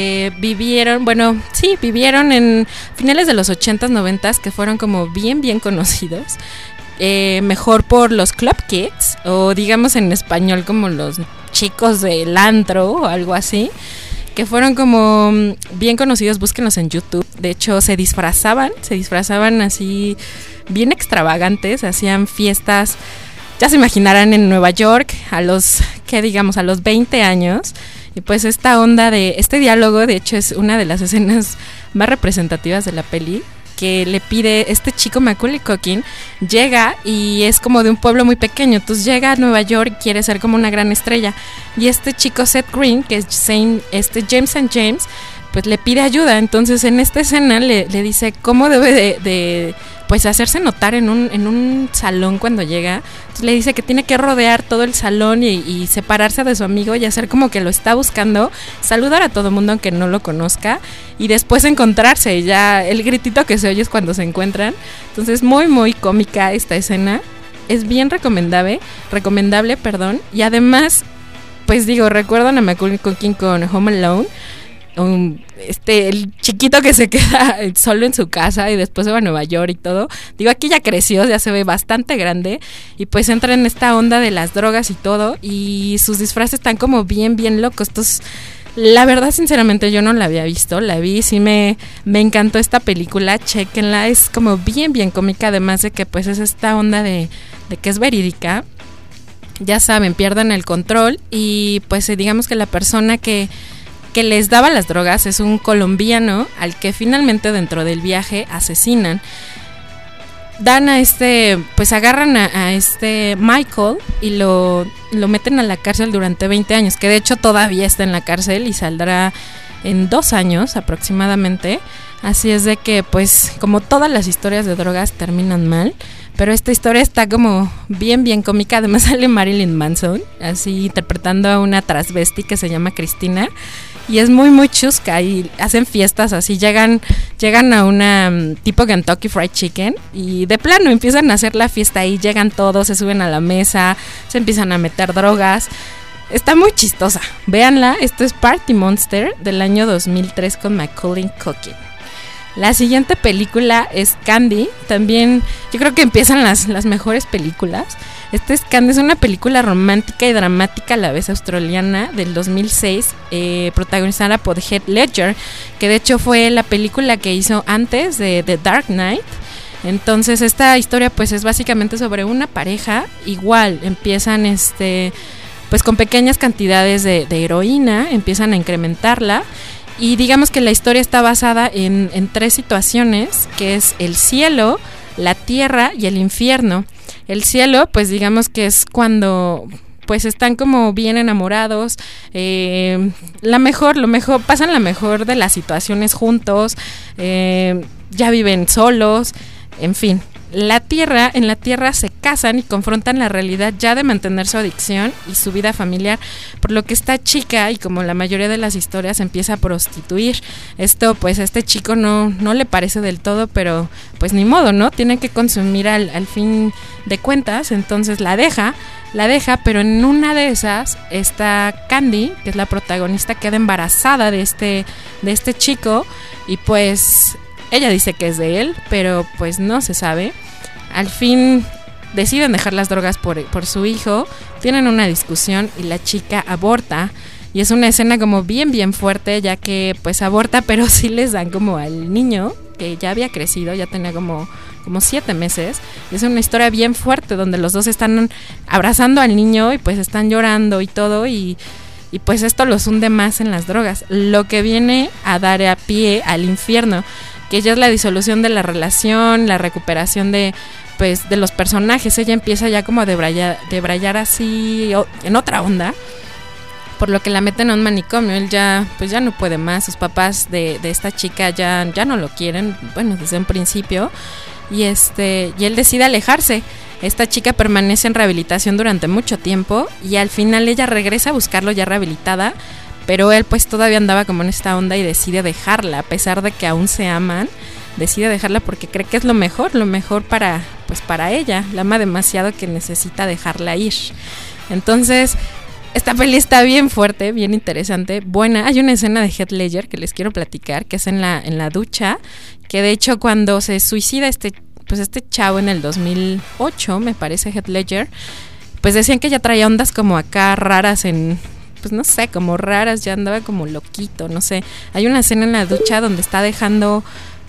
Eh, vivieron, bueno, sí, vivieron en finales de los 80s, 90s, que fueron como bien, bien conocidos. Eh, mejor por los Club Kids, o digamos en español como los chicos del antro o algo así, que fueron como bien conocidos, búsquenlos en YouTube. De hecho, se disfrazaban, se disfrazaban así bien extravagantes, hacían fiestas, ya se imaginarán en Nueva York, a los, que digamos, a los 20 años y pues esta onda de este diálogo, de hecho, es una de las escenas más representativas de la peli que le pide este chico Macaulay Culkin llega y es como de un pueblo muy pequeño. Entonces llega a Nueva York y quiere ser como una gran estrella. Y este chico Seth Green que es este James and James pues le pide ayuda. Entonces en esta escena le, dice cómo debe de pues hacerse notar en un, en un salón cuando llega. le dice que tiene que rodear todo el salón y, separarse de su amigo y hacer como que lo está buscando, saludar a todo mundo aunque no lo conozca y después encontrarse. Ya el gritito que se oye es cuando se encuentran. Entonces muy muy cómica esta escena. Es bien recomendable, recomendable, perdón. Y además, pues digo, recuerdan a Macaulay Culkin con Home Alone este, el chiquito que se queda solo en su casa y después se va a Nueva York y todo. Digo, aquí ya creció, ya se ve bastante grande y pues entra en esta onda de las drogas y todo y sus disfraces están como bien, bien locos. Entonces, la verdad, sinceramente, yo no la había visto, la vi, sí me, me encantó esta película, chequenla, es como bien, bien cómica, además de que pues es esta onda de, de que es verídica. Ya saben, pierdan el control y pues digamos que la persona que que les daba las drogas es un colombiano al que finalmente dentro del viaje asesinan. Dan a este, pues agarran a, este Michael y lo, lo meten a la cárcel durante 20 años, que de hecho todavía está en la cárcel y saldrá en dos años aproximadamente. Así es de que, pues, como todas las historias de drogas terminan mal, pero esta historia está como bien, bien cómica. Además sale Marilyn Manson, así interpretando a una transvesti que se llama Cristina y es muy muy chusca y hacen fiestas así, llegan llegan a una mm, tipo Kentucky Fried Chicken y de plano empiezan a hacer la fiesta ahí, llegan todos, se suben a la mesa, se empiezan a meter drogas. Está muy chistosa. Véanla, esto es Party Monster del año 2003 con Macaulay Culkin. La siguiente película es Candy. También yo creo que empiezan las, las mejores películas. Este es Candy, es una película romántica y dramática a la vez australiana del 2006, eh, protagonizada por Heath Ledger, que de hecho fue la película que hizo antes de The Dark Knight. Entonces esta historia pues es básicamente sobre una pareja, igual empiezan este pues con pequeñas cantidades de, heroína, empiezan a incrementarla y digamos que la historia está basada en, en tres situaciones, que es el cielo, la tierra y el infierno. El cielo, pues digamos que es cuando pues están como bien enamorados, eh, la mejor, lo mejor, pasan la mejor de las situaciones juntos, eh, ya viven solos, en fin, la tierra, en la tierra se casan y confrontan la realidad ya de mantener su adicción y su vida familiar, por lo que esta chica, y como la mayoría de las historias, empieza a prostituir. Esto pues a este chico no, no le parece del todo, pero pues ni modo, ¿no? Tiene que consumir al, al fin de cuentas, entonces la deja, la deja, pero en una de esas está Candy, que es la protagonista, queda embarazada de este, de este chico y pues ella dice que es de él, pero pues no se sabe. Al fin deciden dejar las drogas por, su hijo, tienen una discusión y la chica aborta. Y es una escena como bien, bien fuerte, ya que pues aborta, pero sí les dan como al niño, que ya había crecido, ya tenía como, como siete meses. Es una historia bien fuerte, donde los dos están abrazando al niño y pues están llorando y todo. Y, y pues esto los hunde más en las drogas, lo que viene a dar a pie al infierno que ya es la disolución de la relación, la recuperación de pues de los personajes, ella empieza ya como a debrayar, así en otra onda, por lo que la meten a un manicomio, él ya pues ya no puede más, sus papás de, de esta chica ya, ya no lo quieren, bueno, desde un principio, y este, y él decide alejarse. Esta chica permanece en rehabilitación durante mucho tiempo y al final ella regresa a buscarlo ya rehabilitada pero él pues todavía andaba como en esta onda y decide dejarla, a pesar de que aún se aman, decide dejarla porque cree que es lo mejor, lo mejor para pues para ella, la ama demasiado que necesita dejarla ir. Entonces, esta peli está bien fuerte, bien interesante, buena. Hay una escena de Heath Ledger que les quiero platicar, que es en la, en la ducha, que de hecho cuando se suicida este, pues este chavo en el 2008, me parece Heath Ledger, pues decían que ya traía ondas como acá raras en, pues no sé, como raras, ya andaba como loquito, no sé. Hay una escena en la ducha donde está dejando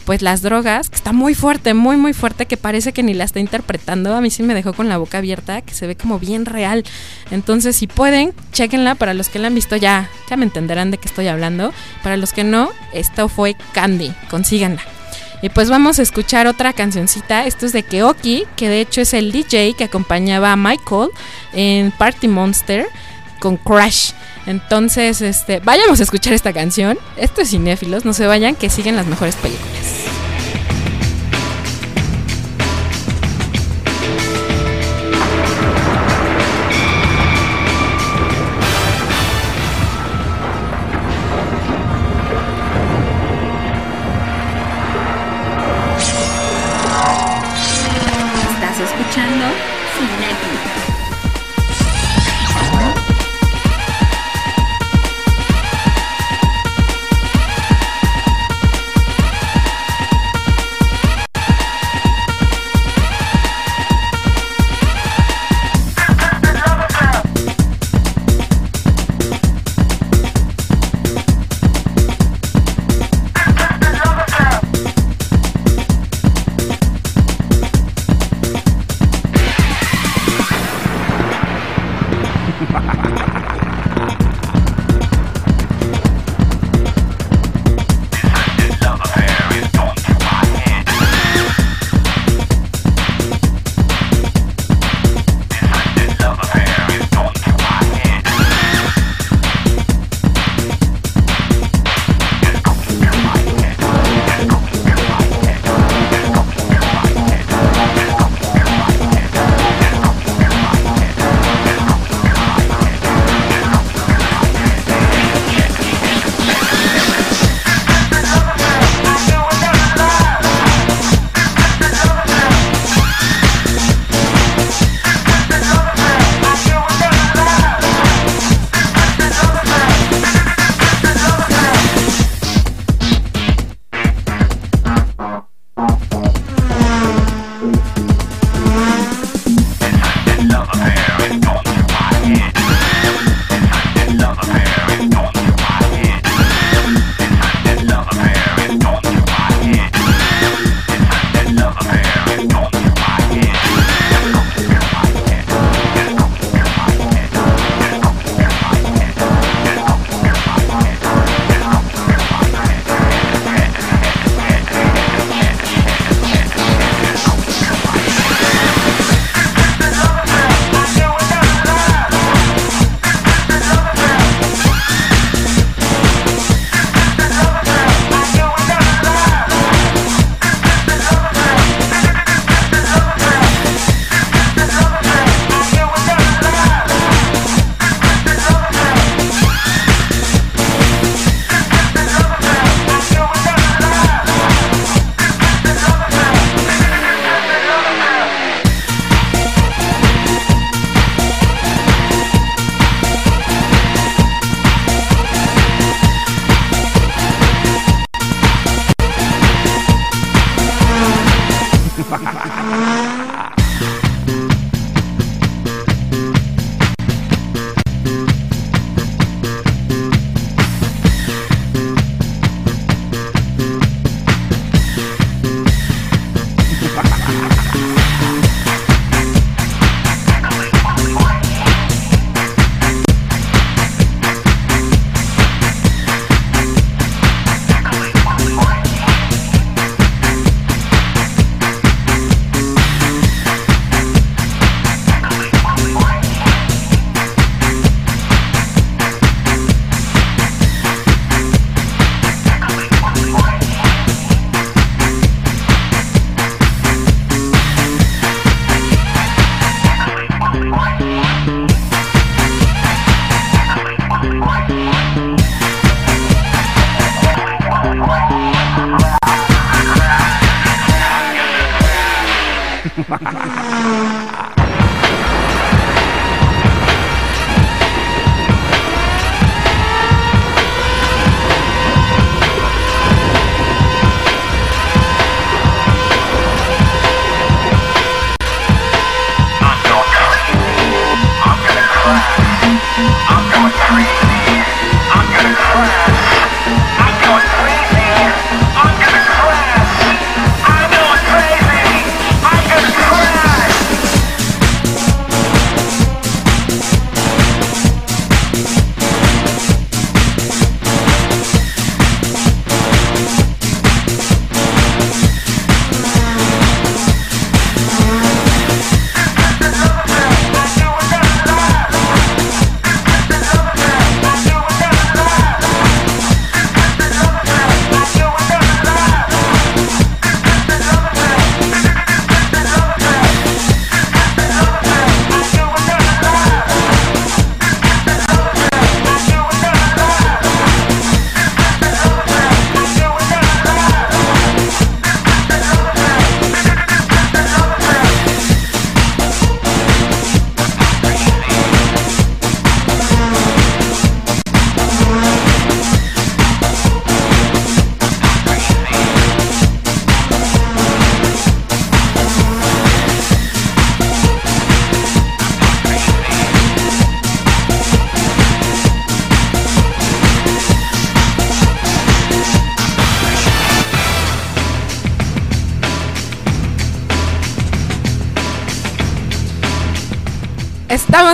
pues las drogas, que está muy fuerte, muy muy fuerte, que parece que ni la está interpretando. A mí sí me dejó con la boca abierta, que se ve como bien real. Entonces, si pueden, chequenla. Para los que la han visto ya, ya me entenderán de qué estoy hablando. Para los que no, esto fue Candy, consíganla. Y pues vamos a escuchar otra cancioncita. Esto es de Keoki, que de hecho es el DJ que acompañaba a Michael en Party Monster con Crash. Entonces, este, vayamos a escuchar esta canción. Esto es cinéfilos, no se vayan, que siguen las mejores películas.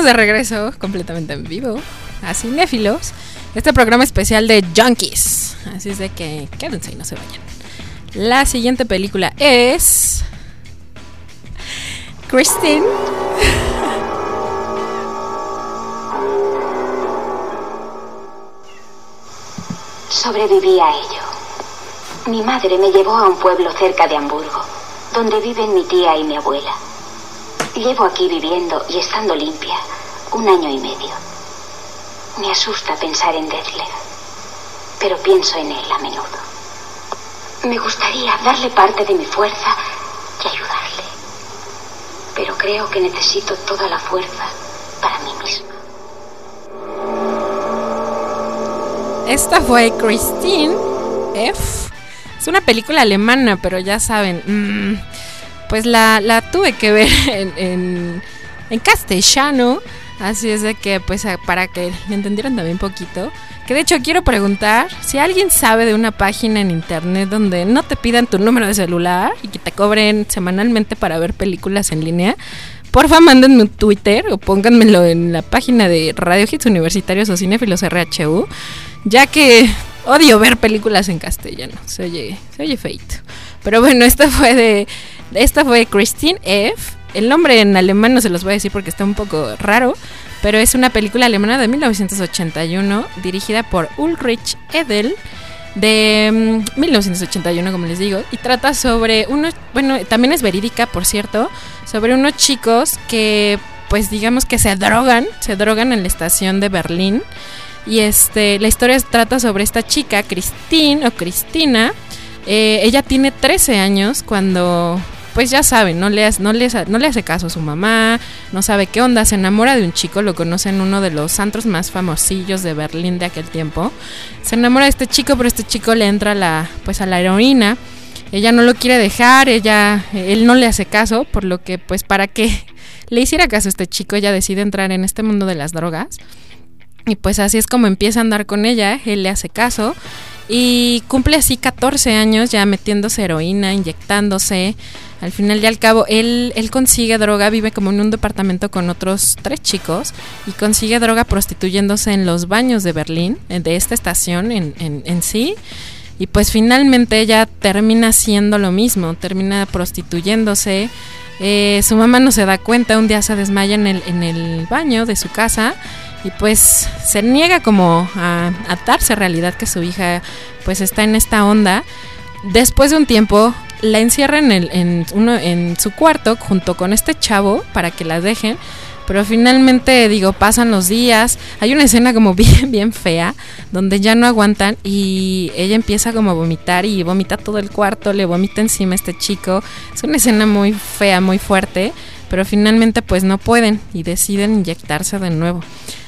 De regreso completamente en vivo a Cinéfilos. Este programa especial de Junkies. Así es de que quédense y no se vayan. La siguiente película es. Christine. Sobreviví a ello. Mi madre me llevó a un pueblo cerca de Hamburgo, donde viven mi tía y mi abuela. Llevo aquí viviendo y estando limpia un año y medio. Me asusta pensar en Detlef, pero pienso en él a menudo. Me gustaría darle parte de mi fuerza y ayudarle, pero creo que necesito toda la fuerza para mí misma. Esta fue Christine F. Es una película alemana, pero ya saben, mm, pues la, tuve que ver en, en, castellano. Así es de que, pues, para que me entendieran también un poquito. Que de hecho quiero preguntar si alguien sabe de una página en internet donde no te pidan tu número de celular y que te cobren semanalmente para ver películas en línea. Porfa, mándenme un Twitter o pónganmelo en la página de Radio Hits Universitarios o Cinefilos RHU, ya que odio ver películas en castellano. Se oye, se oye feito. Pero bueno, esta fue de esta fue Christine F. El nombre en alemán no se los voy a decir porque está un poco raro, pero es una película alemana de 1981 dirigida por Ulrich Edel de 1981 mm, como les digo y trata sobre unos bueno también es verídica por cierto sobre unos chicos que pues digamos que se drogan se drogan en la estación de Berlín y este la historia trata sobre esta chica Christine o Cristina eh, ella tiene 13 años cuando pues ya saben, no le, no, le, no le hace caso a su mamá, no sabe qué onda, se enamora de un chico, lo conoce en uno de los antros más famosillos de Berlín de aquel tiempo. Se enamora de este chico, pero este chico le entra la, pues a la heroína. Ella no lo quiere dejar, ella, él no le hace caso, por lo que pues para que le hiciera caso a este chico, ella decide entrar en este mundo de las drogas. Y pues así es como empieza a andar con ella, él le hace caso y cumple así 14 años ya metiéndose heroína, inyectándose. Al final y al cabo, él, él consigue droga, vive como en un departamento con otros tres chicos y consigue droga prostituyéndose en los baños de Berlín, eh, de esta estación en, en, sí. Y pues finalmente ella termina haciendo lo mismo, termina prostituyéndose. Eh, su mamá no se da cuenta, un día se desmaya en el, en el baño de su casa y pues se niega como a atarse a realidad que su hija pues está en esta onda. Después de un tiempo la encierra en, el, en, uno, en su cuarto junto con este chavo para que la dejen. Pero finalmente, digo, pasan los días. Hay una escena como bien, bien fea, donde ya no aguantan y ella empieza como a vomitar y vomita todo el cuarto, le vomita encima a este chico. Es una escena muy fea, muy fuerte, pero finalmente pues no pueden y deciden inyectarse de nuevo.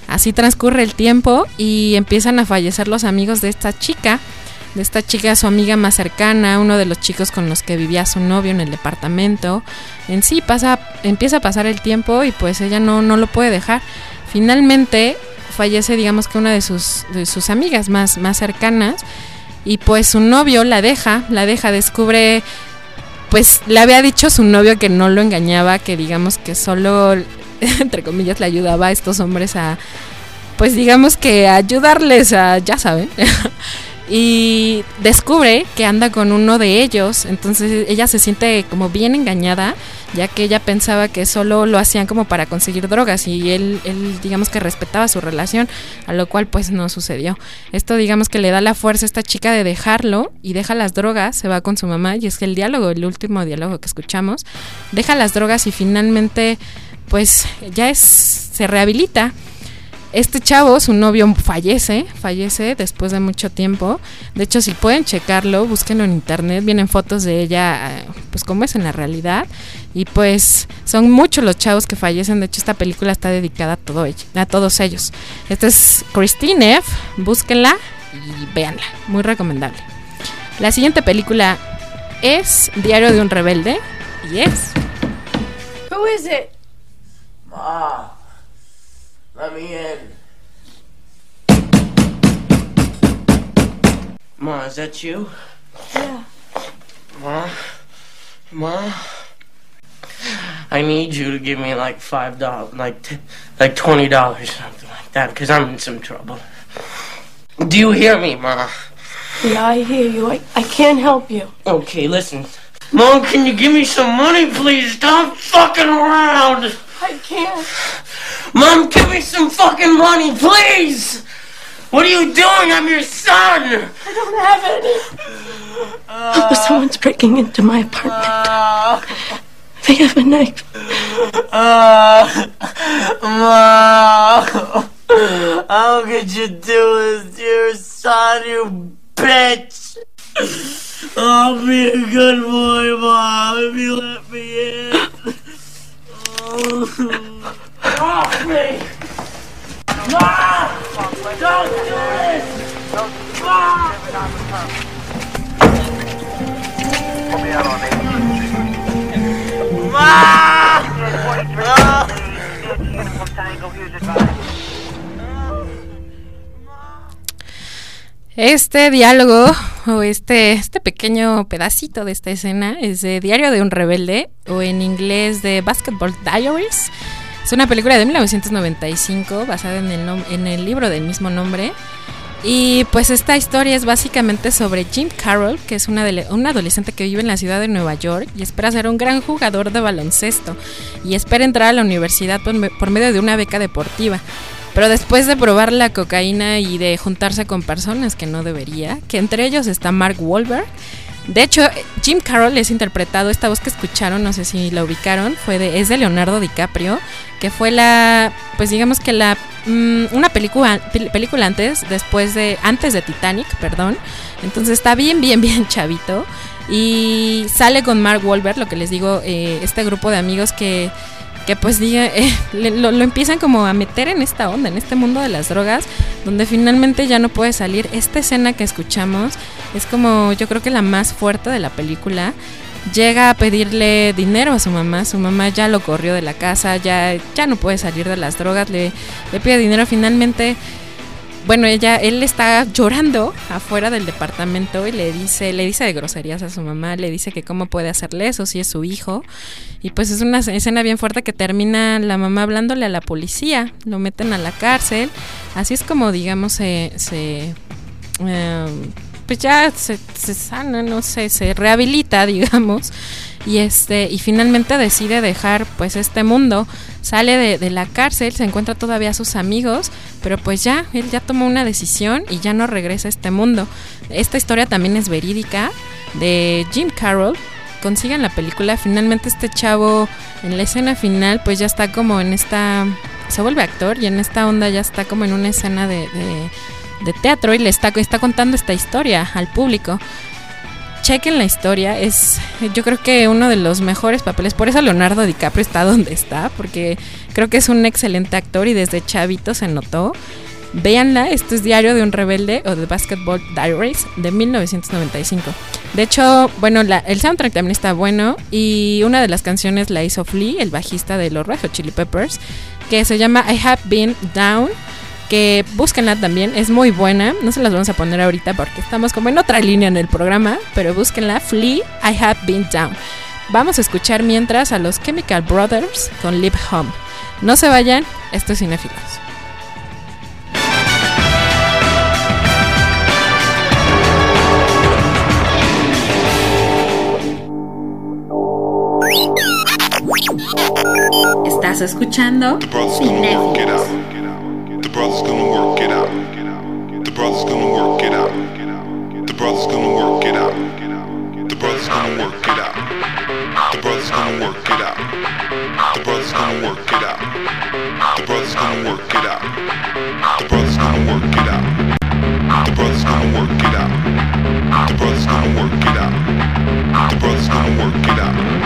Así transcurre el tiempo y empiezan a fallecer los amigos de esta chica, de esta chica su amiga más cercana, uno de los chicos con los que vivía su novio en el departamento. En sí pasa, empieza a pasar el tiempo y pues ella no, no lo puede dejar. Finalmente fallece digamos que una de sus, sus amigas más, más cercanas y pues su novio la deja, la deja, descubre pues le había dicho su novio que no lo engañaba, que digamos que solo entre comillas, le ayudaba a estos hombres a, pues digamos que ayudarles a, ya saben. y descubre que anda con uno de ellos, entonces ella se siente como bien engañada, ya que ella pensaba que solo lo hacían como para conseguir drogas y él, él digamos que respetaba su relación, a lo cual pues no sucedió. Esto digamos que le da la fuerza a esta chica de dejarlo y deja las drogas, se va con su mamá y es que el diálogo, el último diálogo que escuchamos, deja las drogas y finalmente pues ya es, se rehabilita. Este chavo, su novio fallece, fallece después de mucho tiempo. De hecho, si pueden checarlo, búsquenlo en internet, vienen fotos de ella, pues como es en la realidad. Y pues son muchos los chavos que fallecen. De hecho, esta película está dedicada a, a todos ellos. Esta es Christine F. Búsquenla y véanla. Muy recomendable. La siguiente película es Diario de un Rebelde. Y es. Ma, let me in. Ma, is that you? Yeah. Ma, Ma. I need you to give me like five dollars, like t- like twenty dollars, something like that, because I'm in some trouble. Do you hear me, Ma? Yeah, I hear you. I, I can't help you. Okay, listen. Mom, can you give me some money, please? Stop fucking around. I can't. Mom, give me some fucking money, please. What are you doing? I'm your son. I don't have any. Oh, someone's breaking into my apartment. They have a knife. Uh, Mom, how could you do this to your son, you bitch? I'll be a good boy, Mom, if you let me in. Oh. Off me! Mom! Don't do this! Mom! Este diálogo o este, este pequeño pedacito de esta escena es de Diario de un Rebelde o en inglés de Basketball Diaries. Es una película de 1995 basada en el, en el libro del mismo nombre. Y pues esta historia es básicamente sobre Jim Carroll, que es una un adolescente que vive en la ciudad de Nueva York y espera ser un gran jugador de baloncesto y espera entrar a la universidad por, por medio de una beca deportiva. Pero después de probar la cocaína y de juntarse con personas que no debería, que entre ellos está Mark Wahlberg, de hecho, Jim Carroll es interpretado, esta voz que escucharon, no sé si la ubicaron, fue de, es de Leonardo DiCaprio, que fue la, pues digamos que la, mm, una película, película antes, después de, antes de Titanic, perdón. Entonces está bien, bien, bien chavito. Y sale con Mark Wahlberg, lo que les digo, eh, este grupo de amigos que que pues diga, eh, lo, lo, empiezan como a meter en esta onda, en este mundo de las drogas, donde finalmente ya no puede salir. Esta escena que escuchamos es como yo creo que la más fuerte de la película. Llega a pedirle dinero a su mamá, su mamá ya lo corrió de la casa, ya, ya no puede salir de las drogas, le, le pide dinero, finalmente bueno, ella, él está llorando afuera del departamento y le dice, le dice de groserías a su mamá, le dice que cómo puede hacerle eso si es su hijo. Y pues es una escena bien fuerte que termina la mamá hablándole a la policía, lo meten a la cárcel. Así es como, digamos, se, se eh, pues ya se, se sana, no sé, se rehabilita, digamos y este y finalmente decide dejar pues este mundo. Sale de, la cárcel se encuentra todavía a sus amigos pero pues ya él ya tomó una decisión y ya no regresa a este mundo. Esta historia también es verídica de Jim Carroll. Consigan la película. Finalmente este chavo en la escena final pues ya está como en esta se vuelve actor y en esta onda ya está como en una escena de, de, de teatro y le está, está contando esta historia al público chequen la historia, es yo creo que uno de los mejores papeles, por eso Leonardo DiCaprio está donde está, porque creo que es un excelente actor y desde chavito se notó. Véanla, esto es Diario de un Rebelde o The Basketball Diaries de 1995. De hecho, bueno, la, el soundtrack también está bueno y una de las canciones la hizo Flea, el bajista de los Red Hot Chili Peppers, que se llama I Have Been Down que búsquenla también, es muy buena. No se las vamos a poner ahorita porque estamos como en otra línea en el programa, pero búsquenla, Flea, I Have Been Down. Vamos a escuchar mientras a los Chemical Brothers con Live Home. No se vayan, esto es Cinefilos. Estás escuchando Cinefilos. The brother's gonna work it out. The brother's gonna work it out. The brother's gonna work it out. The brother's gonna work it out. The brother's gonna work it out. The brother's gonna work it out. The brother's gonna work it out. The brother's gonna work it out. The brother's gonna work it out. The brother's gonna work it out. The brother's gonna work it out.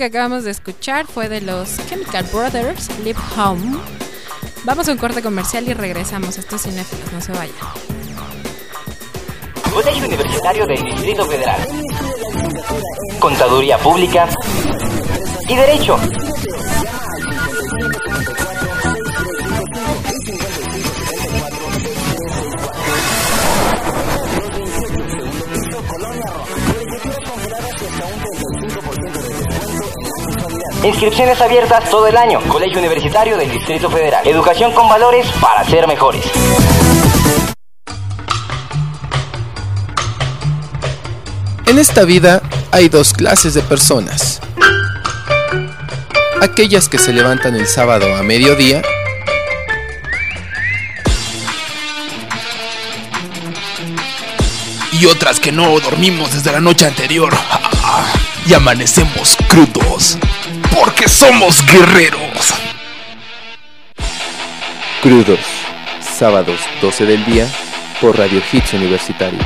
Que acabamos de escuchar fue de los Chemical Brothers, Live Home. Vamos a un corte comercial y regresamos. Esto es Cinéfilos, no se vayan. Colegio Universitario del Distrito Federal. Contaduría Pública y Derecho. Inscripciones abiertas todo el año. Colegio Universitario del Distrito Federal. Educación con valores para ser mejores. En esta vida hay dos clases de personas. Aquellas que se levantan el sábado a mediodía y otras que no dormimos desde la noche anterior y amanecemos crudos porque somos guerreros. Crudos, sábados 12 del día por Radio Hits Universitario.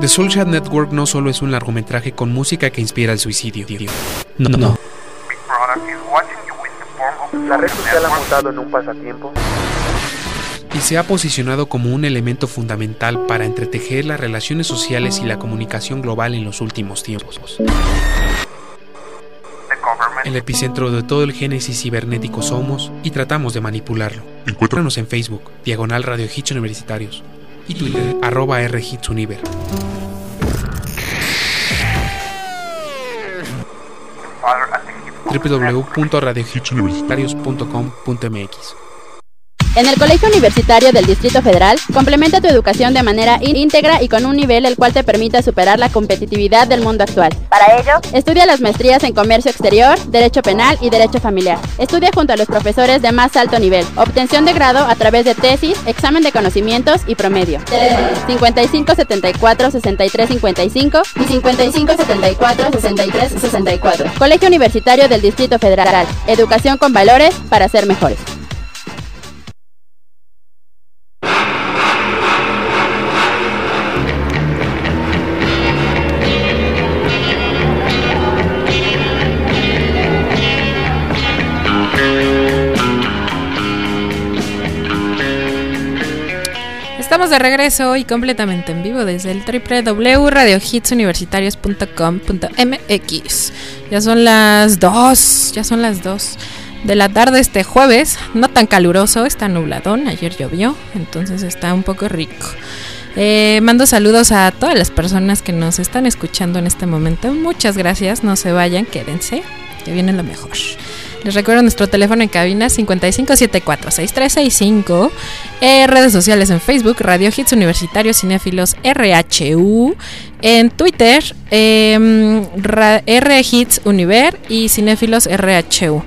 The Soulshad Network no solo es un largometraje con música que inspira el suicidio. No, no. La red social ha mutado en un pasatiempo. Y se ha posicionado como un elemento fundamental para entretejer las relaciones sociales y la comunicación global en los últimos tiempos. El epicentro de todo el génesis cibernético somos y tratamos de manipularlo. Encuéntranos en Facebook, Diagonal Radio Hits Universitarios y Twitter, arroba R Hits Univer. www.radiohitsuniversitarios.com.mx En el Colegio Universitario del Distrito Federal, complementa tu educación de manera íntegra y con un nivel el cual te permita superar la competitividad del mundo actual. Para ello, estudia las maestrías en Comercio Exterior, Derecho Penal y Derecho Familiar. Estudia junto a los profesores de más alto nivel. Obtención de grado a través de tesis, examen de conocimientos y promedio. Teléfono 5574 6355 y 5574 6364. Colegio Universitario del Distrito Federal. Educación con valores para ser mejores. De regreso y completamente en vivo desde el www.radiohitsuniversitarios.com.mx. Ya son las 2, ya son las 2 de la tarde este jueves. No tan caluroso, está nubladón. Ayer llovió, entonces está un poco rico. Eh, mando saludos a todas las personas que nos están escuchando en este momento. Muchas gracias, no se vayan, quédense, que viene lo mejor. Les recuerdo nuestro teléfono en cabina 55746365. Eh, redes sociales en Facebook, Radio Hits Universitarios Cinéfilos RHU. En Twitter, eh, R Hits Univer y Cinéfilos RHU.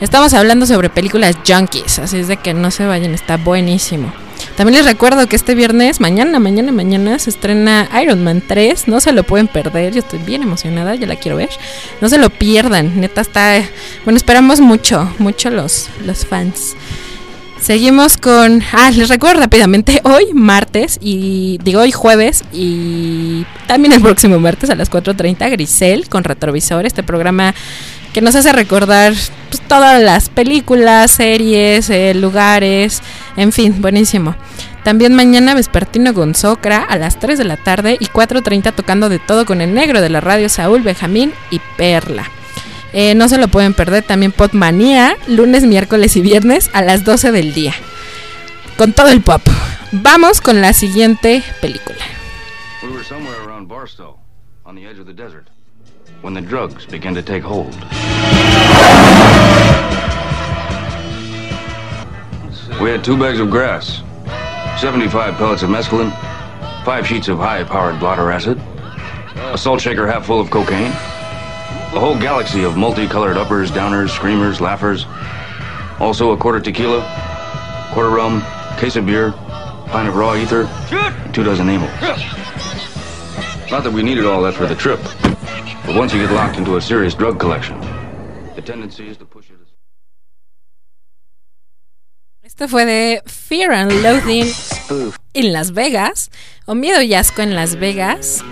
Estamos hablando sobre películas junkies, así es de que no se vayan, está buenísimo. También les recuerdo que este viernes, mañana, mañana, mañana, se estrena Iron Man 3. No se lo pueden perder. Yo estoy bien emocionada, ya la quiero ver. No se lo pierdan. Neta está. Bueno, esperamos mucho, mucho los, los fans. Seguimos con. Ah, les recuerdo rápidamente. Hoy, martes, y digo hoy jueves, y también el próximo martes a las 4:30, Grisel con Retrovisor. Este programa que nos hace recordar pues, todas las películas, series, eh, lugares, en fin, buenísimo. También mañana vespertino con Socra a las 3 de la tarde y 4.30 tocando de todo con el negro de la radio Saúl, Benjamín y Perla. Eh, no se lo pueden perder también Podmanía, lunes, miércoles y viernes a las 12 del día. Con todo el pop. Vamos con la siguiente película. When the drugs begin to take hold. We had two bags of grass, 75 pellets of mescaline, five sheets of high-powered blotter acid, a salt shaker half full of cocaine, a whole galaxy of multicolored uppers, downers, screamers, laughers, also a quarter tequila, quarter rum, case of beer, pint of raw ether, two dozen amyls. Not that we needed all that for the trip, but once you get locked into a serious drug collection, the tendency is to push it. Esto fue de Fear and Loathing en Las Vegas, o Miedo y Asco en Las Vegas,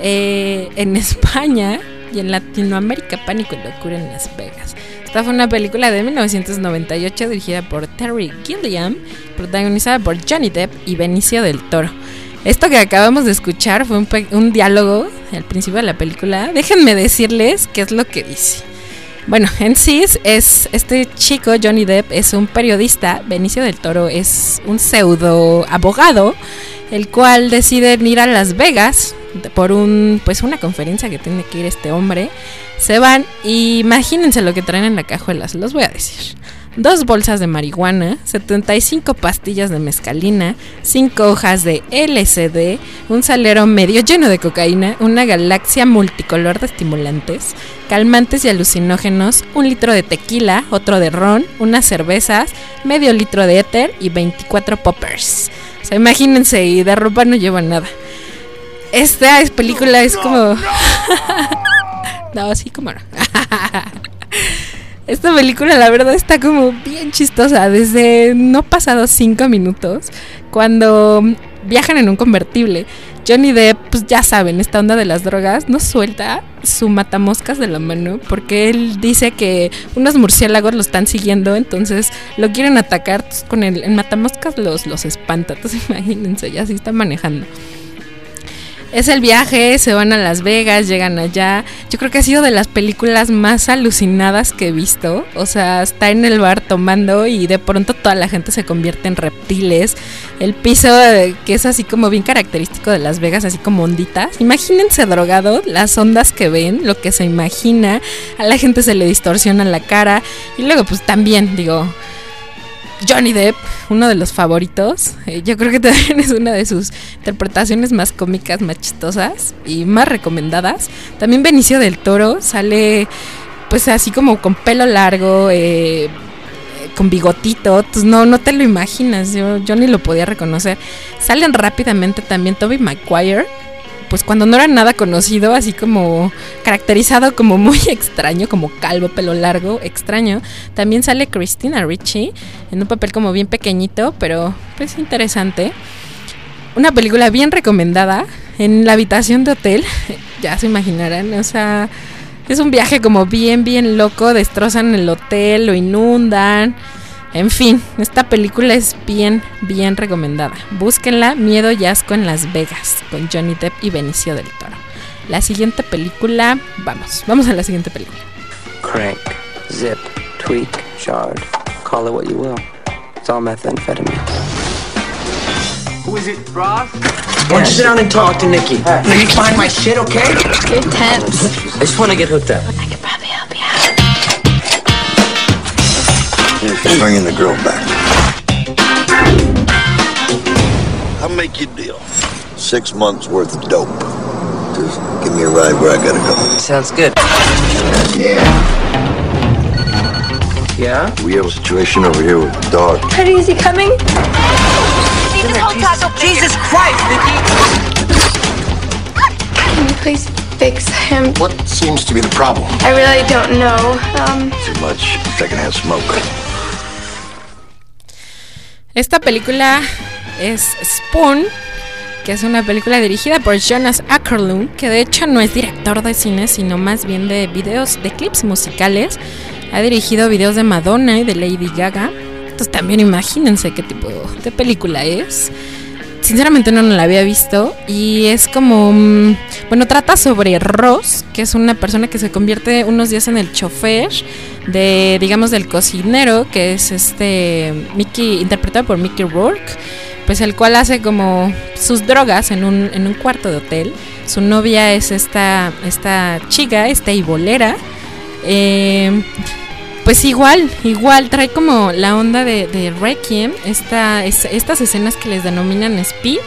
eh, en España y en Latinoamérica, Pánico y Locura en Las Vegas. Esta fue una película de 1998 dirigida por Terry Gilliam, protagonizada por Johnny Depp y Benicio del Toro. Esto que acabamos de escuchar fue un, diálogo al principio de la película. Déjenme decirles qué es lo que dice. Bueno, en sí es este chico, Johnny Depp, es un periodista, Benicio del Toro es un pseudo abogado, el cual decide ir a Las Vegas por un pues una conferencia que tiene que ir este hombre. Se van y imagínense lo que traen en la cajuela, se los voy a decir. Dos bolsas de marihuana, 75 pastillas de mezcalina, 5 hojas de LSD, un salero medio lleno de cocaína, una galaxia multicolor de estimulantes, calmantes y alucinógenos, un litro de tequila, otro de ron, unas cervezas, medio litro de éter y 24 poppers. O sea, imagínense, y de ropa no lleva nada. Esta película es como... no, así como no. Esta película la verdad está como bien chistosa desde no pasados cinco minutos cuando viajan en un convertible. Johnny Depp, pues ya saben, esta onda de las drogas, no suelta su matamoscas de la mano porque él dice que unos murciélagos lo están siguiendo, entonces lo quieren atacar pues, con el, el matamoscas los, los espanta. Entonces imagínense, ya así está manejando. Es el viaje, se van a Las Vegas, llegan allá. Yo creo que ha sido de las películas más alucinadas que he visto. O sea, está en el bar tomando y de pronto toda la gente se convierte en reptiles. El piso eh, que es así como bien característico de Las Vegas, así como onditas. Imagínense drogado, las ondas que ven, lo que se imagina. A la gente se le distorsiona la cara. Y luego pues también, digo, Johnny Depp, uno de los favoritos. Eh, yo creo que también es una de sus interpretaciones más cómicas, más chistosas y más recomendadas. También Benicio del Toro sale pues así como con pelo largo, eh, con bigotito, pues no, no te lo imaginas, yo, yo ni lo podía reconocer. Salen rápidamente también Toby Maguire, pues cuando no era nada conocido, así como caracterizado como muy extraño, como calvo, pelo largo, extraño. También sale Christina Ricci en un papel como bien pequeñito, pero pues interesante. Una película bien recomendada en la habitación de hotel, ya se imaginarán, o sea, es un viaje como bien, bien loco, destrozan el hotel, lo inundan. En fin, esta película es bien, bien recomendada. Búsquenla, Miedo y Asco en Las Vegas, con Johnny Depp y Benicio del Toro. La siguiente película, vamos, vamos a la siguiente película. Crank, zip, tweak, shard. Call it what you will. It's all methamphetamine. Who is it, Ross? Why don't you sit down and talk to Nikki? Let me find my shit, okay? You're tense. I just want to get hooked up. He's bringing the girl back. I'll make you a deal. Six months worth of dope. Just give me a ride where I gotta go. Sounds good. Yeah. Yeah? We have a situation over here with the dog. Honey, is he coming? Jesus Christ, Nikki! Can you please fix him? What seems to be the problem? I really don't know. Um, Too much secondhand smoke. Esta película es Spoon, que es una película dirigida por Jonas Ackerlund, que de hecho no es director de cine, sino más bien de videos, de clips musicales. Ha dirigido videos de Madonna y de Lady Gaga. Entonces también imagínense qué tipo de película es. Sinceramente no, no la había visto y es como, mm, bueno, trata sobre Ross, que es una persona que se convierte unos días en el chofer de, digamos, del cocinero, que es este Mickey, interpretado por Mickey Rourke, pues el cual hace como sus drogas en un, en un cuarto de hotel. Su novia es esta, esta chica, esta ibolera. Eh, pues igual, igual, trae como la onda de, Requiem, esta, es- estas escenas que les denominan speed,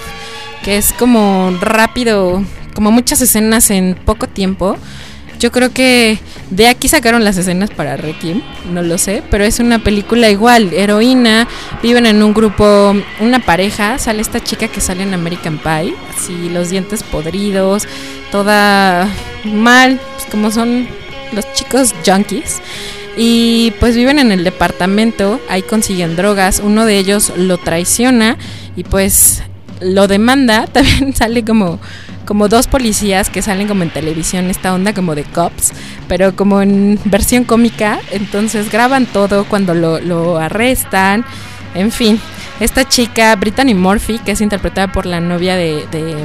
que es como rápido, como muchas escenas en poco tiempo. Yo creo que de aquí sacaron las escenas para Requiem, no lo sé, pero es una película igual, heroína, viven en un grupo, una pareja, sale esta chica que sale en American Pie, así los dientes podridos, toda mal, pues como son los chicos junkies. Y pues viven en el departamento, ahí consiguen drogas, uno de ellos lo traiciona y pues lo demanda, también sale como, como dos policías que salen como en televisión, esta onda como de cops, pero como en versión cómica, entonces graban todo cuando lo, lo arrestan, en fin. Esta chica, Brittany Murphy, que es interpretada por la novia de, de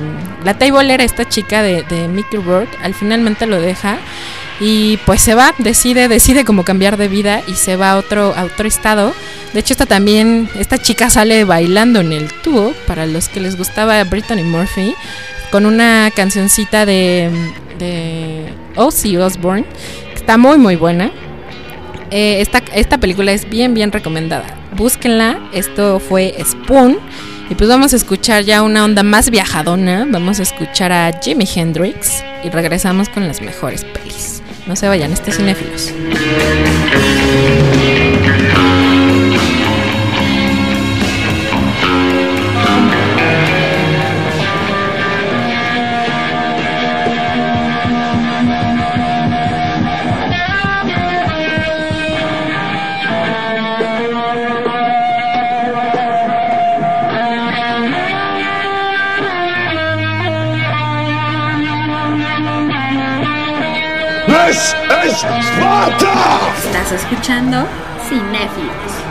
la tableera, esta chica de, de Mickey Rourke, al finalmente lo deja y pues se va, decide, decide como cambiar de vida y se va a otro, a otro estado. De hecho, esta también, esta chica sale bailando en el tubo, para los que les gustaba Brittany Murphy, con una cancioncita de, de Ozzy Osbourne, que está muy muy buena. Eh, esta, esta película es bien bien recomendada. Búsquenla, esto fue Spoon. Y pues vamos a escuchar ya una onda más viajadona. Vamos a escuchar a Jimi Hendrix y regresamos con las mejores pelis. No se vayan, este es cinéfilos. Estás escuchando Cinéfilos.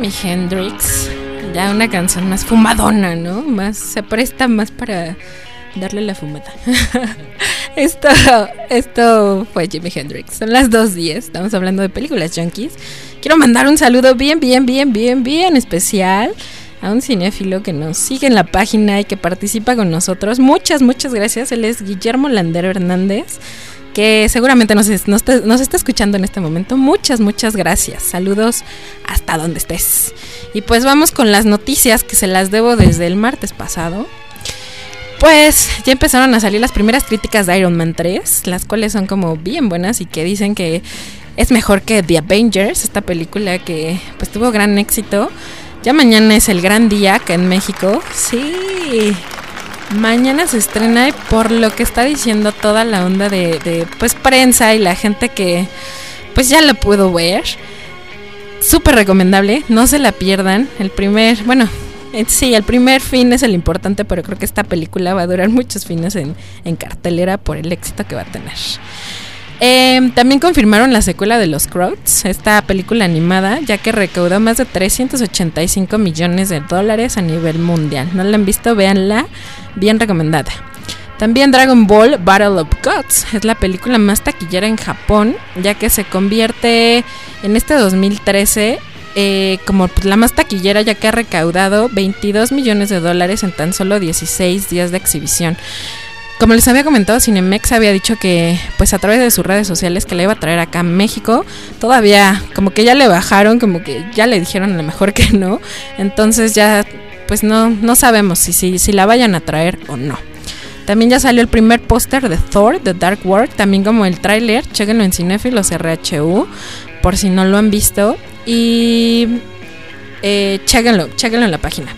Jimi Hendrix. Ya una canción más fumadona, ¿no? Más se presta más para darle la fumada. esto, esto fue Jimi Hendrix. Son las 2.10. Estamos hablando de películas junkies. Quiero mandar un saludo bien, bien, bien, bien, bien especial a un cinéfilo que nos sigue en la página y que participa con nosotros. Muchas, muchas gracias. Él es Guillermo Landero Hernández, que seguramente nos, está escuchando en este momento. Muchas, muchas gracias. Saludos hasta donde estés. Y pues vamos con las noticias que se las debo desde el martes pasado. Pues ya empezaron a salir las primeras críticas de Iron Man 3, las cuales son como bien buenas y que dicen que es mejor que The Avengers, esta película que pues tuvo gran éxito. Ya mañana es el gran día acá en México. Sí. Mañana se estrena y por lo que está diciendo toda la onda de, pues prensa y la gente que pues ya la pudo ver. Súper recomendable, no se la pierdan. El primer, bueno, eh, sí, el primer fin es el importante, pero creo que esta película va a durar muchos fines en, en cartelera por el éxito que va a tener. Eh, también confirmaron la secuela de Los Crowds, esta película animada, ya que recaudó más de 385 millones de dólares a nivel mundial. No la han visto, véanla, bien recomendada. También Dragon Ball Battle of Gods es la película más taquillera en Japón, ya que se convierte en este 2013 eh, como pues, la más taquillera ya que ha recaudado 22 millones de dólares en tan solo 16 días de exhibición. Como les había comentado, Cinemex había dicho que, pues a través de sus redes sociales, que la iba a traer acá a México. Todavía, como que ya le bajaron, como que ya le dijeron a lo mejor que no. Entonces ya, pues no, no sabemos si, si, si la vayan a traer o no. También ya salió el primer póster de Thor, The Dark World, también como el tráiler, chequenlo en Cinefilos RHU, por si no lo han visto. Y eh, chéquenlo, chéquenlo en la página.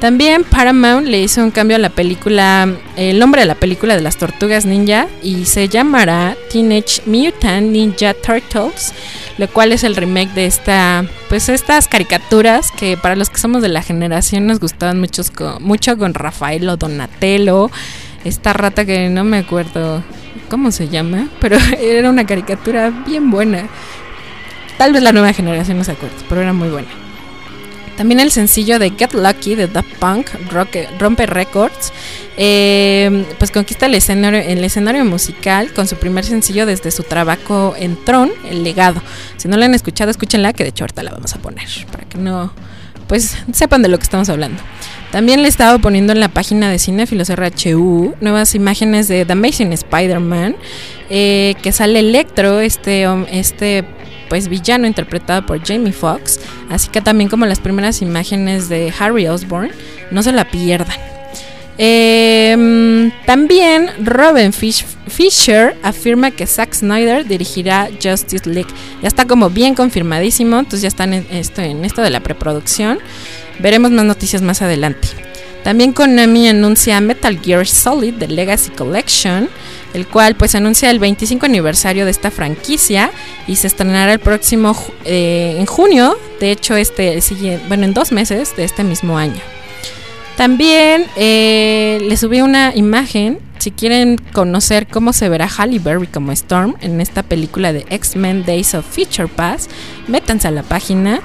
También Paramount le hizo un cambio a la película, el nombre de la película de las tortugas ninja y se llamará Teenage Mutant Ninja Turtles, lo cual es el remake de esta, pues estas caricaturas que para los que somos de la generación nos gustaban muchos mucho con Rafael Donatello, esta rata que no me acuerdo cómo se llama, pero era una caricatura bien buena. Tal vez la nueva generación no se acuerda, pero era muy buena. También el sencillo de Get Lucky de Daft Punk, rompe records, eh, pues conquista el escenario, el escenario musical con su primer sencillo desde su trabajo en Tron, El Legado. Si no la han escuchado, escúchenla, que de hecho ahorita la vamos a poner, para que no, pues sepan de lo que estamos hablando. También le he estado poniendo en la página de Cinefilos RHU nuevas imágenes de The Amazing Spider-Man, eh, que sale Electro, este, este pues villano interpretado por Jamie Foxx, así que también como las primeras imágenes de Harry Osborn, no se la pierdan. Eh, también Robin Fish, Fisher afirma que Zack Snyder dirigirá Justice League. Ya está como bien confirmadísimo, entonces ya están en esto, en esto de la preproducción. Veremos más noticias más adelante. También Konami anuncia Metal Gear Solid The Legacy Collection el cual pues anuncia el 25 aniversario de esta franquicia y se estrenará el próximo eh, en junio, de hecho este sigue, bueno en dos meses de este mismo año. También eh, les subí una imagen, si quieren conocer cómo se verá Halle Berry como Storm en esta película de X-Men Days of Future Past, métanse a la página.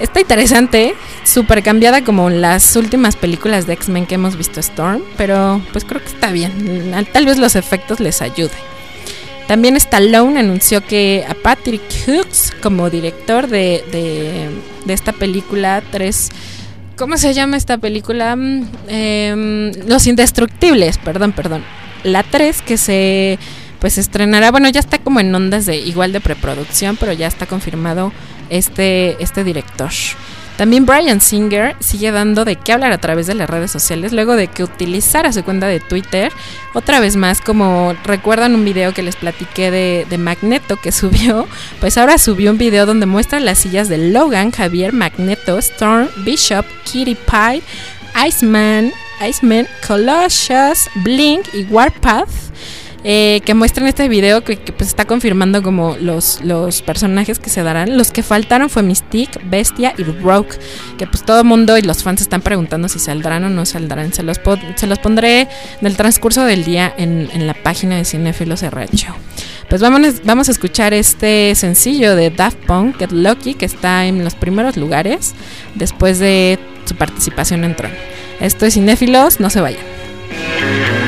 Está interesante, súper cambiada como las últimas películas de X-Men que hemos visto Storm, pero pues creo que está bien. Tal vez los efectos les ayuden. También Stallone anunció que a Patrick Hughes como director de, de, esta película 3... ¿Cómo se llama esta película? Mm, em, los Indestructibles, perdón, perdón. La 3 que se pues estrenará, bueno, ya está como en ondas de igual de preproducción, pero ya está confirmado este, este director. También Brian Singer sigue dando de qué hablar a través de las redes sociales luego de que utilizara su cuenta de Twitter. Otra vez más, como recuerdan un video que les platiqué de, de Magneto que subió, pues ahora subió un video donde muestra las sillas de Logan, Javier, Magneto, Storm, Bishop, Kitty Pie, Iceman, Iceman, Colossus, Blink y Warpath eh, que muestran este video que, que, pues está confirmando como los, los personajes que se darán. Los que faltaron fue Mystique, Bestia y Rogue, que pues todo el mundo y los fans están preguntando si saldrán o no saldrán. Se los, se los pondré en el transcurso del día en, en la página de Cinefilos Herracho. Pues vámonos, vamos a escuchar este sencillo de Daft Punk, Get Lucky, que está en los primeros lugares después de su participación en Tron. Esto es Cinéfilos, no se vayan.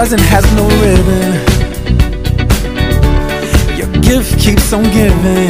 present has no ribbon. Your gift keeps on giving.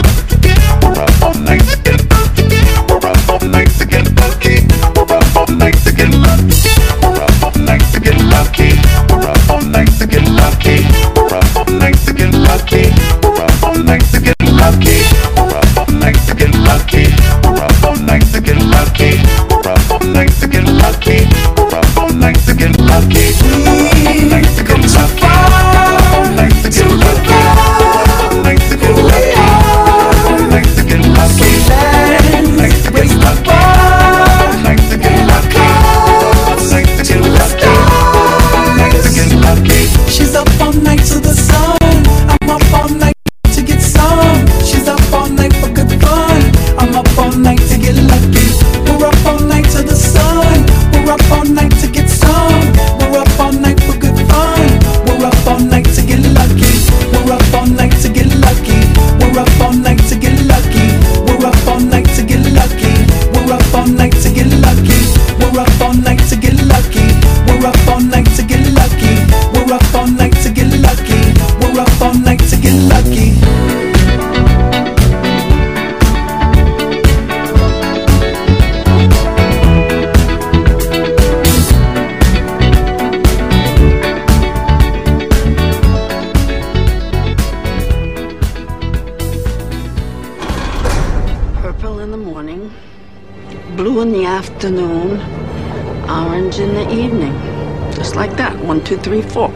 Two, three, four.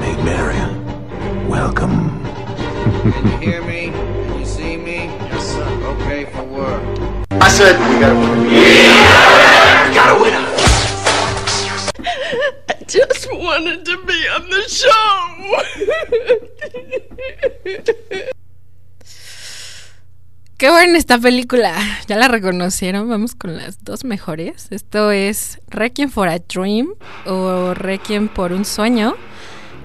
Maid Marian, welcome. Can you hear me? Can you see me? Yes, sir. Okay for work. I said we got a winner. Yeah! Qué buena esta película. Ya la reconocieron. Vamos con las dos mejores. Esto es Requiem for a Dream o Requiem por un sueño.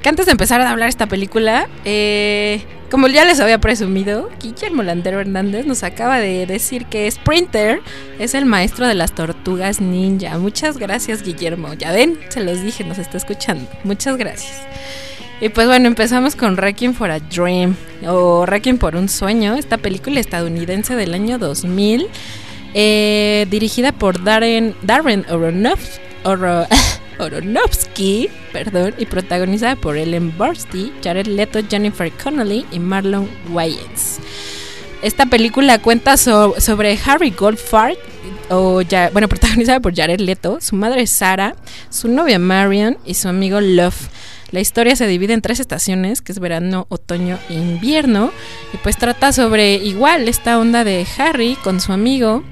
Que antes de empezar a hablar esta película, eh, como ya les había presumido, Guillermo Landero Hernández nos acaba de decir que Sprinter es el maestro de las tortugas ninja. Muchas gracias, Guillermo. Ya ven, se los dije, nos está escuchando. Muchas gracias. Y pues bueno, empezamos con Requiem for a Dream o Requiem por un sueño, esta película estadounidense del año 2000, eh, dirigida por Darren, Darren Aronofsky, perdón, y protagonizada por Ellen Burstyn, Jared Leto, Jennifer Connelly y Marlon Wayans. Esta película cuenta so- sobre Harry Goldfarb, o ya, bueno, protagonizada por Jared Leto, su madre Sarah, su novia Marion y su amigo Love. La historia se divide en tres estaciones, que es verano, otoño e invierno, y pues trata sobre igual esta onda de Harry con su amigo.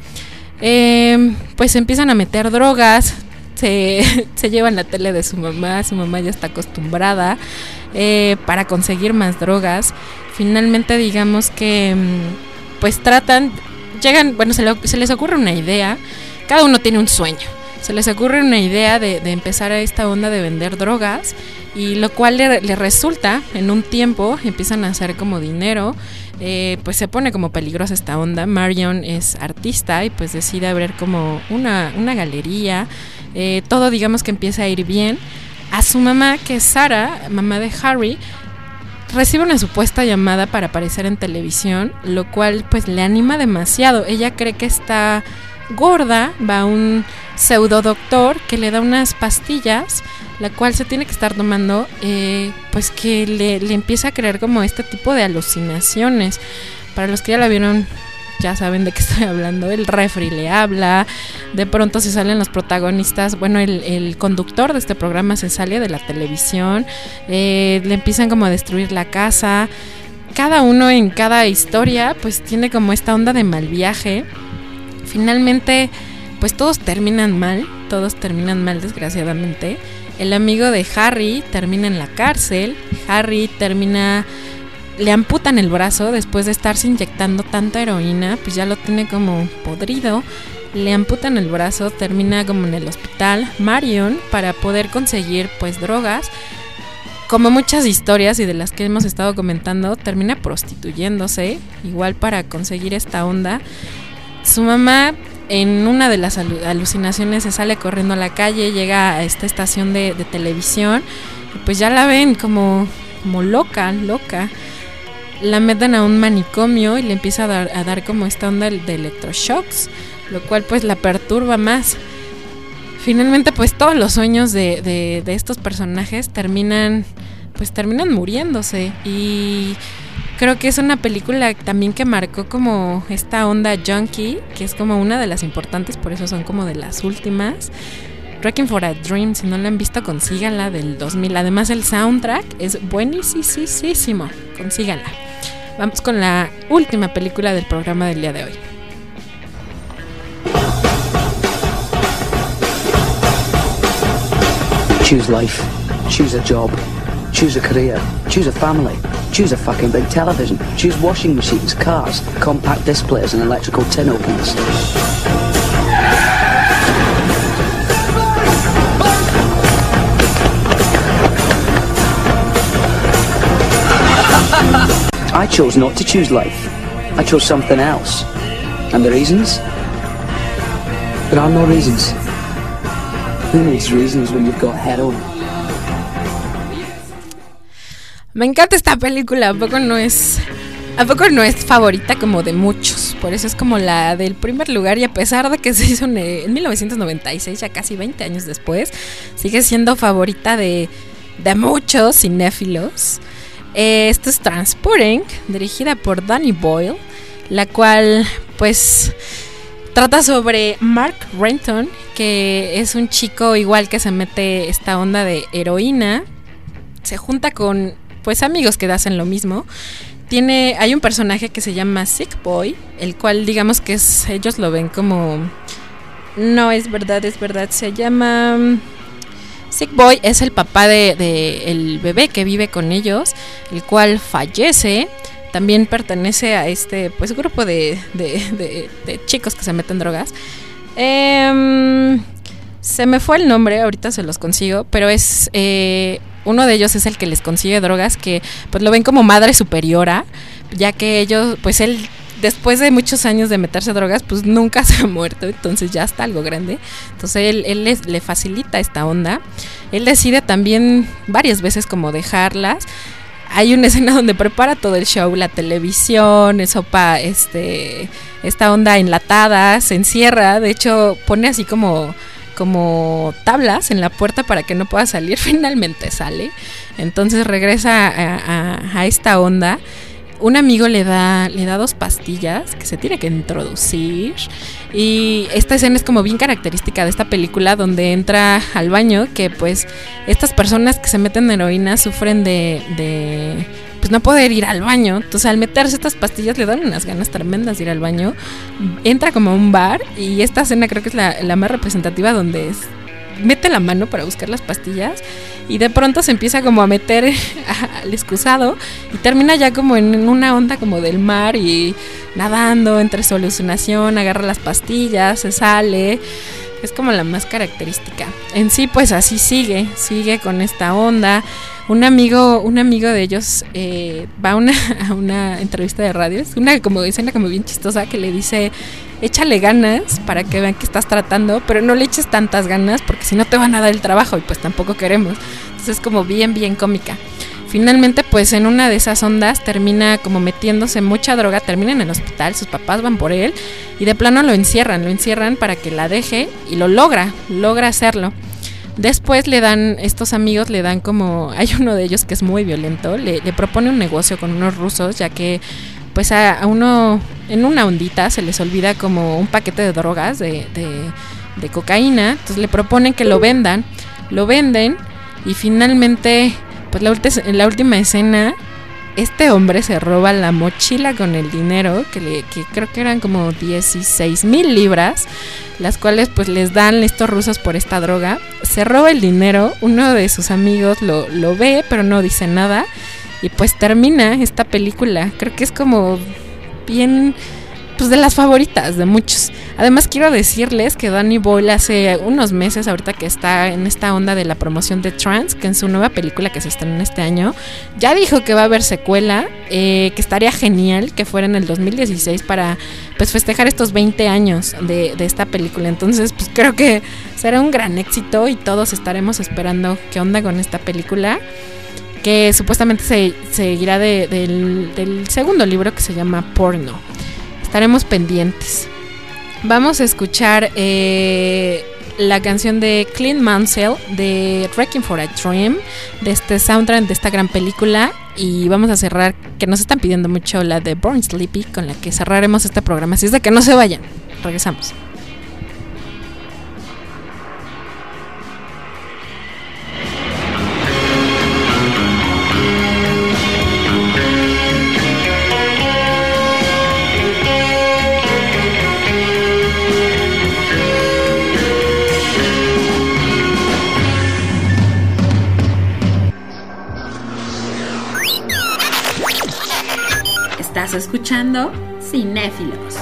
Eh, pues empiezan a meter drogas, se, se llevan la tele de su mamá, su mamá ya está acostumbrada eh, para conseguir más drogas. Finalmente digamos que mm, pues tratan, llegan, bueno, se, les ocurre una idea, cada uno tiene un sueño. Se les ocurre una idea de, empezar a esta onda de vender drogas y lo cual le, le resulta en un tiempo, empiezan a hacer como dinero, eh, pues se pone como peligrosa esta onda. Marion es artista y pues decide abrir como una, una galería, eh, todo digamos que empieza a ir bien. A su mamá, que es Sara, mamá de Harry, recibe una supuesta llamada para aparecer en televisión, lo cual pues le anima demasiado. Ella cree que está gorda, va a un pseudo doctor que le da unas pastillas, la cual se tiene que estar tomando, eh, pues que le, le empieza a creer como este tipo de alucinaciones. Para los que ya la vieron, ya saben de qué estoy hablando. El refri le habla, de pronto se salen los protagonistas, bueno, el, el conductor de este programa se sale de la televisión, eh, le empiezan como a destruir la casa. Cada uno en cada historia, pues tiene como esta onda de mal viaje. Finalmente, pues todos terminan mal, todos terminan mal desgraciadamente. El amigo de Harry termina en la cárcel, Harry termina le amputan el brazo después de estarse inyectando tanta heroína, pues ya lo tiene como podrido. Le amputan el brazo, termina como en el hospital. Marion, para poder conseguir pues drogas, como muchas historias y de las que hemos estado comentando, termina prostituyéndose, igual para conseguir esta onda. Su mamá en una de las alu- alucinaciones se sale corriendo a la calle, llega a esta estación de, de televisión y pues ya la ven como, como loca, loca. La meten a un manicomio y le empieza a dar, a dar como esta onda de electroshocks, lo cual pues la perturba más. Finalmente pues todos los sueños de, de- de estos personajes terminan pues terminan muriéndose y creo que es una película también que marcó como esta onda junkie, que es como una de las importantes, por eso son como de las últimas. Wrecking for a Dream, si no la han visto, consíganla del 2000. Además, el soundtrack es buenísimo. Consíganla. Vamos con la última película del programa del día de hoy. Choose life. Choose a job. Choose a career. Choose a family. Choose a fucking big television. Choose washing machines, cars, compact displays, and electrical tin openers. I chose not to choose life. I chose something else. And the reasons? There are no reasons. Who needs reasons when you've got heroin? Me encanta esta película, ¿a poco no es ¿A poco no es favorita como de muchos? Por eso es como la del primer lugar y a pesar de que se hizo en en 1996, ya casi 20 años después, sigue siendo favorita de, de muchos cinéfilos. Eh, esto es Transporting, dirigida por Danny Boyle, la cual pues trata sobre Mark Renton, que es un chico igual que se mete esta onda de heroína, se junta con pues amigos que hacen lo mismo. Tiene, hay un personaje que se llama Sick Boy, el cual digamos que ellos lo ven como, no es verdad, es verdad, se llama Sick Boy es el papá de, de el bebé que vive con ellos, el cual fallece. También pertenece a este pues grupo de, de, de- chicos que se meten drogas. Em, se me fue el nombre, ahorita se los consigo, pero es eh, uno de ellos es el que les consigue drogas, que pues lo ven como madre superiora, ya que ellos, pues él después de muchos años de meterse drogas, pues nunca se ha muerto, entonces ya está algo grande. Entonces él, le facilita esta onda. Él decide también varias veces como dejarlas. Hay una escena donde prepara todo el show, la televisión, sopa, este, esta onda enlatada, se encierra, de hecho pone así como como tablas en la puerta para que no pueda salir, finalmente sale. Entonces regresa a, a- a esta onda. Un amigo le da, le da dos pastillas que se tiene que introducir. Y esta escena es como bien característica de esta película donde entra al baño que pues estas personas que se meten heroína sufren de, de pues no poder ir al baño. Entonces al meterse estas pastillas le dan unas ganas tremendas de ir al baño. Entra como a un bar y esta escena creo que es la, la más representativa donde es, mete la mano para buscar las pastillas y de pronto se empieza como a meter al excusado y termina ya como en una onda como del mar y nadando entre su alucinación, agarra las pastillas, se sale. Es como la más característica. En sí, pues así sigue, sigue con esta onda. Un amigo, un amigo de ellos eh, va a una, a una entrevista de radio. Es una como escena como bien chistosa que le dice, échale ganas para que vean que estás tratando, pero no le eches tantas ganas porque si no te van a dar el trabajo y pues tampoco queremos. Entonces es como bien, bien cómica. Finalmente, pues en una de esas ondas termina como metiéndose mucha droga, termina en el hospital, sus papás van por él y de plano lo encierran, lo encierran para que la deje y lo logra, logra hacerlo. Después le dan, estos amigos le dan como, hay uno de ellos que es muy violento, le, le propone un negocio con unos rusos, ya que pues a, a uno, en una ondita se les olvida como un paquete de drogas, de, de- de cocaína, entonces le proponen que lo vendan, lo venden y finalmente, pues la, la última escena, este hombre se roba la mochila con el dinero, que, le, que creo que eran como 16 mil libras, las cuales pues les dan estos rusos por esta droga. Se roba el dinero, uno de sus amigos lo, lo ve, pero no dice nada. Y pues termina esta película. Creo que es como bien, pues de las favoritas de muchos. Además quiero decirles que Danny Boyle hace unos meses, ahorita que está en esta onda de la promoción de Trans, que en su nueva película que se estrenó este año, ya dijo que va a haber secuela, eh, que estaría genial que fuera en el 2016 para pues festejar estos 20 años de, esta película. Entonces pues creo que será un gran éxito y todos estaremos esperando qué onda con esta película que supuestamente se seguirá de- del segundo libro que se llama Porno. Estaremos pendientes. Vamos a escuchar eh, la canción de Clint Mansell de Wrecking for a Dream, de este soundtrack de esta gran película. Y vamos a cerrar, que nos están pidiendo mucho la de Born Sleepy, con la que cerraremos este programa. Así es de que no se vayan. Regresamos. Escuchando Cinéfilos.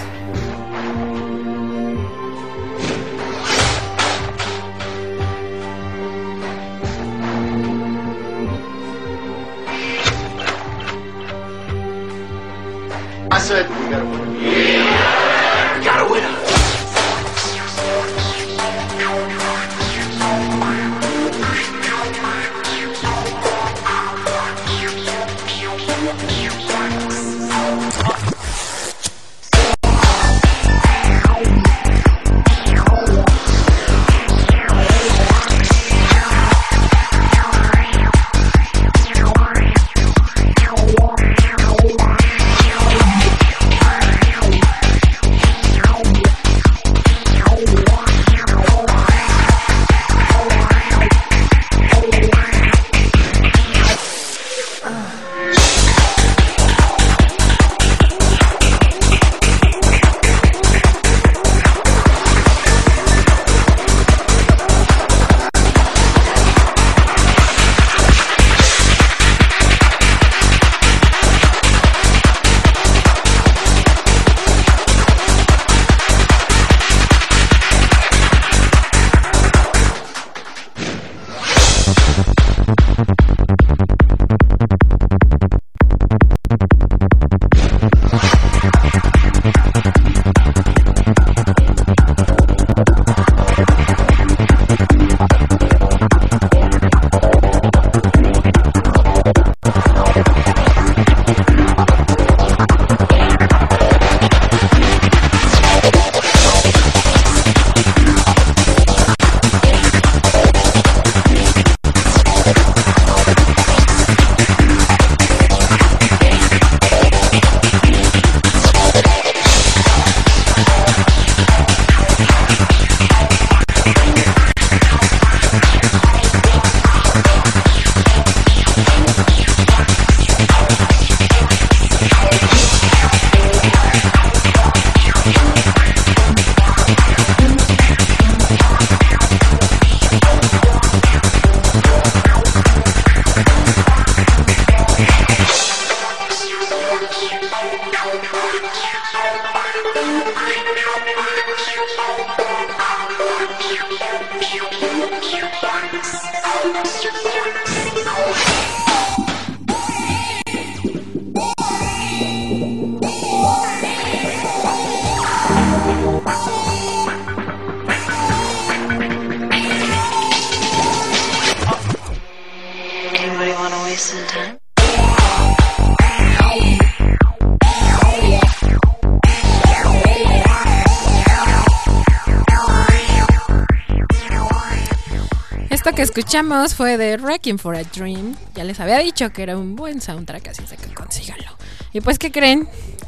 Escuchamos fue de Wrecking for a Dream. Ya les había dicho que era un buen soundtrack, así es que consíganlo. Y pues, ¿qué creen?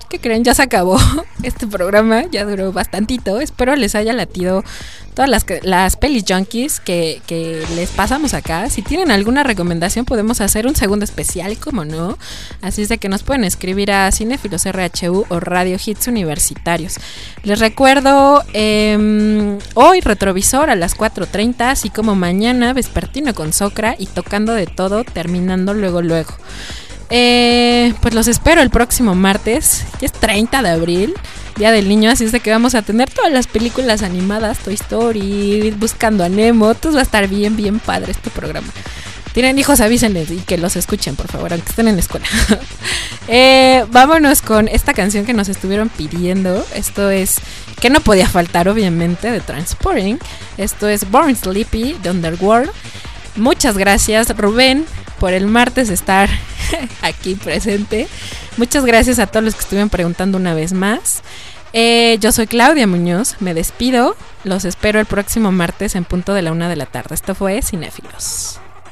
¿Qué creen? Ya se acabó este programa, ya duró bastantito. Espero les haya latido todas las, las pelis junkies que, que les pasamos acá. Si tienen alguna recomendación, podemos hacer un segundo especial, como no. Así es de que nos pueden escribir a Cinefilos RHU o Radio Hits Universitarios. Les recuerdo em, hoy retrovisor a las 4.30, así como mañana vespertino con Socra y tocando de todo, terminando luego luego. Eh, pues los espero el próximo martes, que es 30 de abril, Día del Niño, así es de que vamos a tener todas las películas animadas, Toy Story, Buscando a Nemo, todo va a estar bien, bien padre este programa. Tienen hijos, avísenles y que los escuchen, por favor, aunque estén en la escuela. Eh, vámonos con esta canción que nos estuvieron pidiendo. Esto es, que no podía faltar, obviamente, de Transporting. Esto es Born Sleepy de Underworld. Muchas gracias, Rubén, por el martes estar aquí presente. Muchas gracias a todos los que estuvieron preguntando una vez más. Eh, yo soy Claudia Muñoz, me despido. Los espero el próximo martes en punto de la una de la tarde. Esto fue Cinéfilos.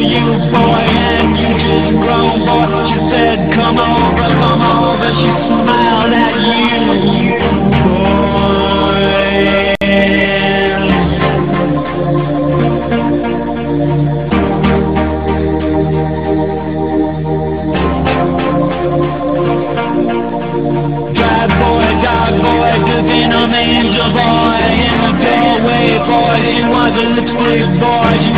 you boy And you just grown boy She said come over, come over. She smiled at you. Boy Bad boy, dog boy, in an angel boy In the doorway, boy, he was a lipstick boy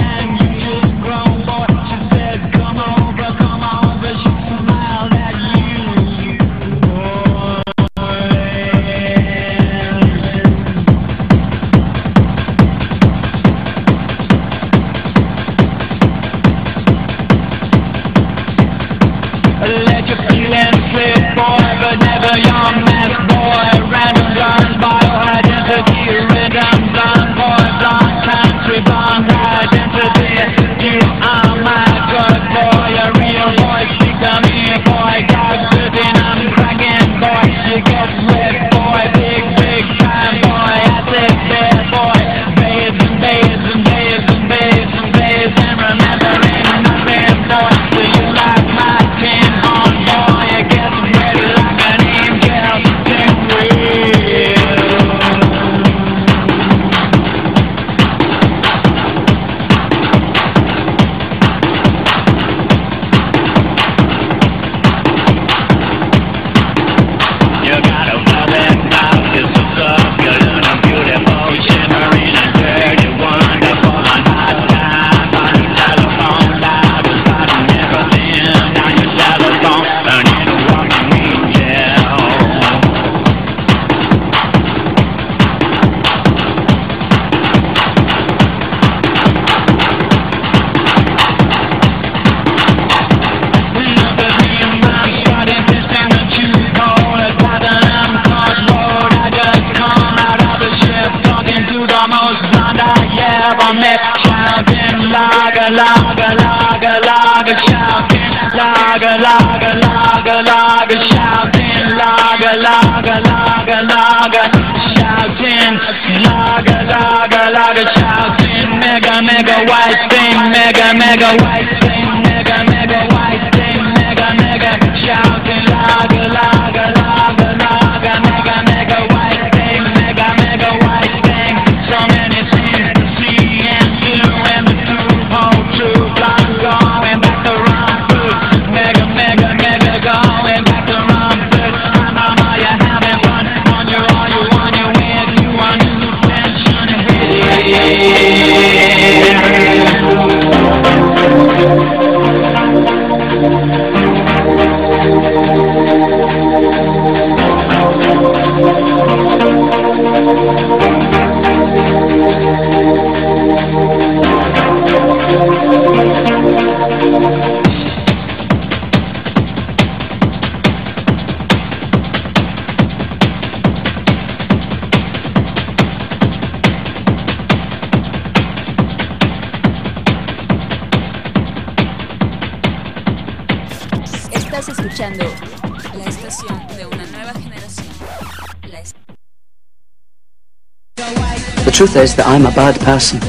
truth is that I'm a bad person,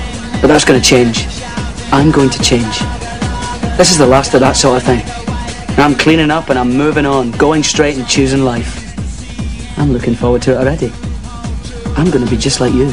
but that's going to change. I'm going to change. This is the last of that sort of thing. I'm cleaning up and I'm moving on, going straight and choosing life. I'm looking forward to it already. I'm going to be just like you.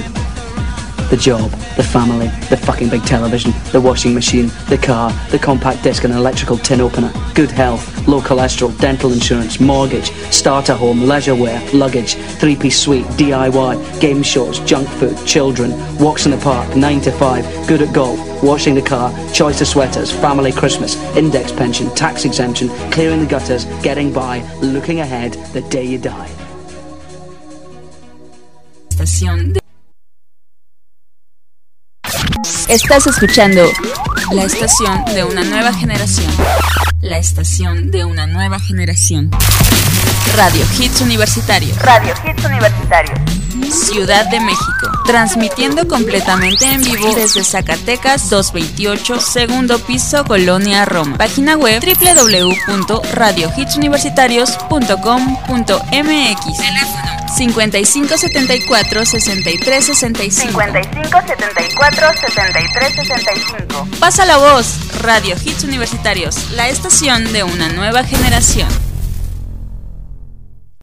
The job, the family, the fucking big television, the washing machine, the car, the compact disc and electrical tin opener, good health, low cholesterol, dental insurance, mortgage, starter home, leisure wear, luggage, three-piece suite, DIY, game shows, junk food, children, walks in the park, 9 to 5, good at golf, washing the car, choice of sweaters, family Christmas, index pension, tax exemption, clearing the gutters, getting by, looking ahead, the day you die. Estás escuchando la estación de una nueva generación. La estación de una nueva generación. Radio Hits Universitario. Radio Hits Universitario. Ciudad de México. Transmitiendo completamente en vivo desde Zacatecas 228, segundo piso, Colonia Roma. Página web www.radiohitsuniversitarios.com.mx. Teléfono 5574 6365. 5574 6365. Pasa la voz, Radio Hits Universitarios, la estación de una nueva generación.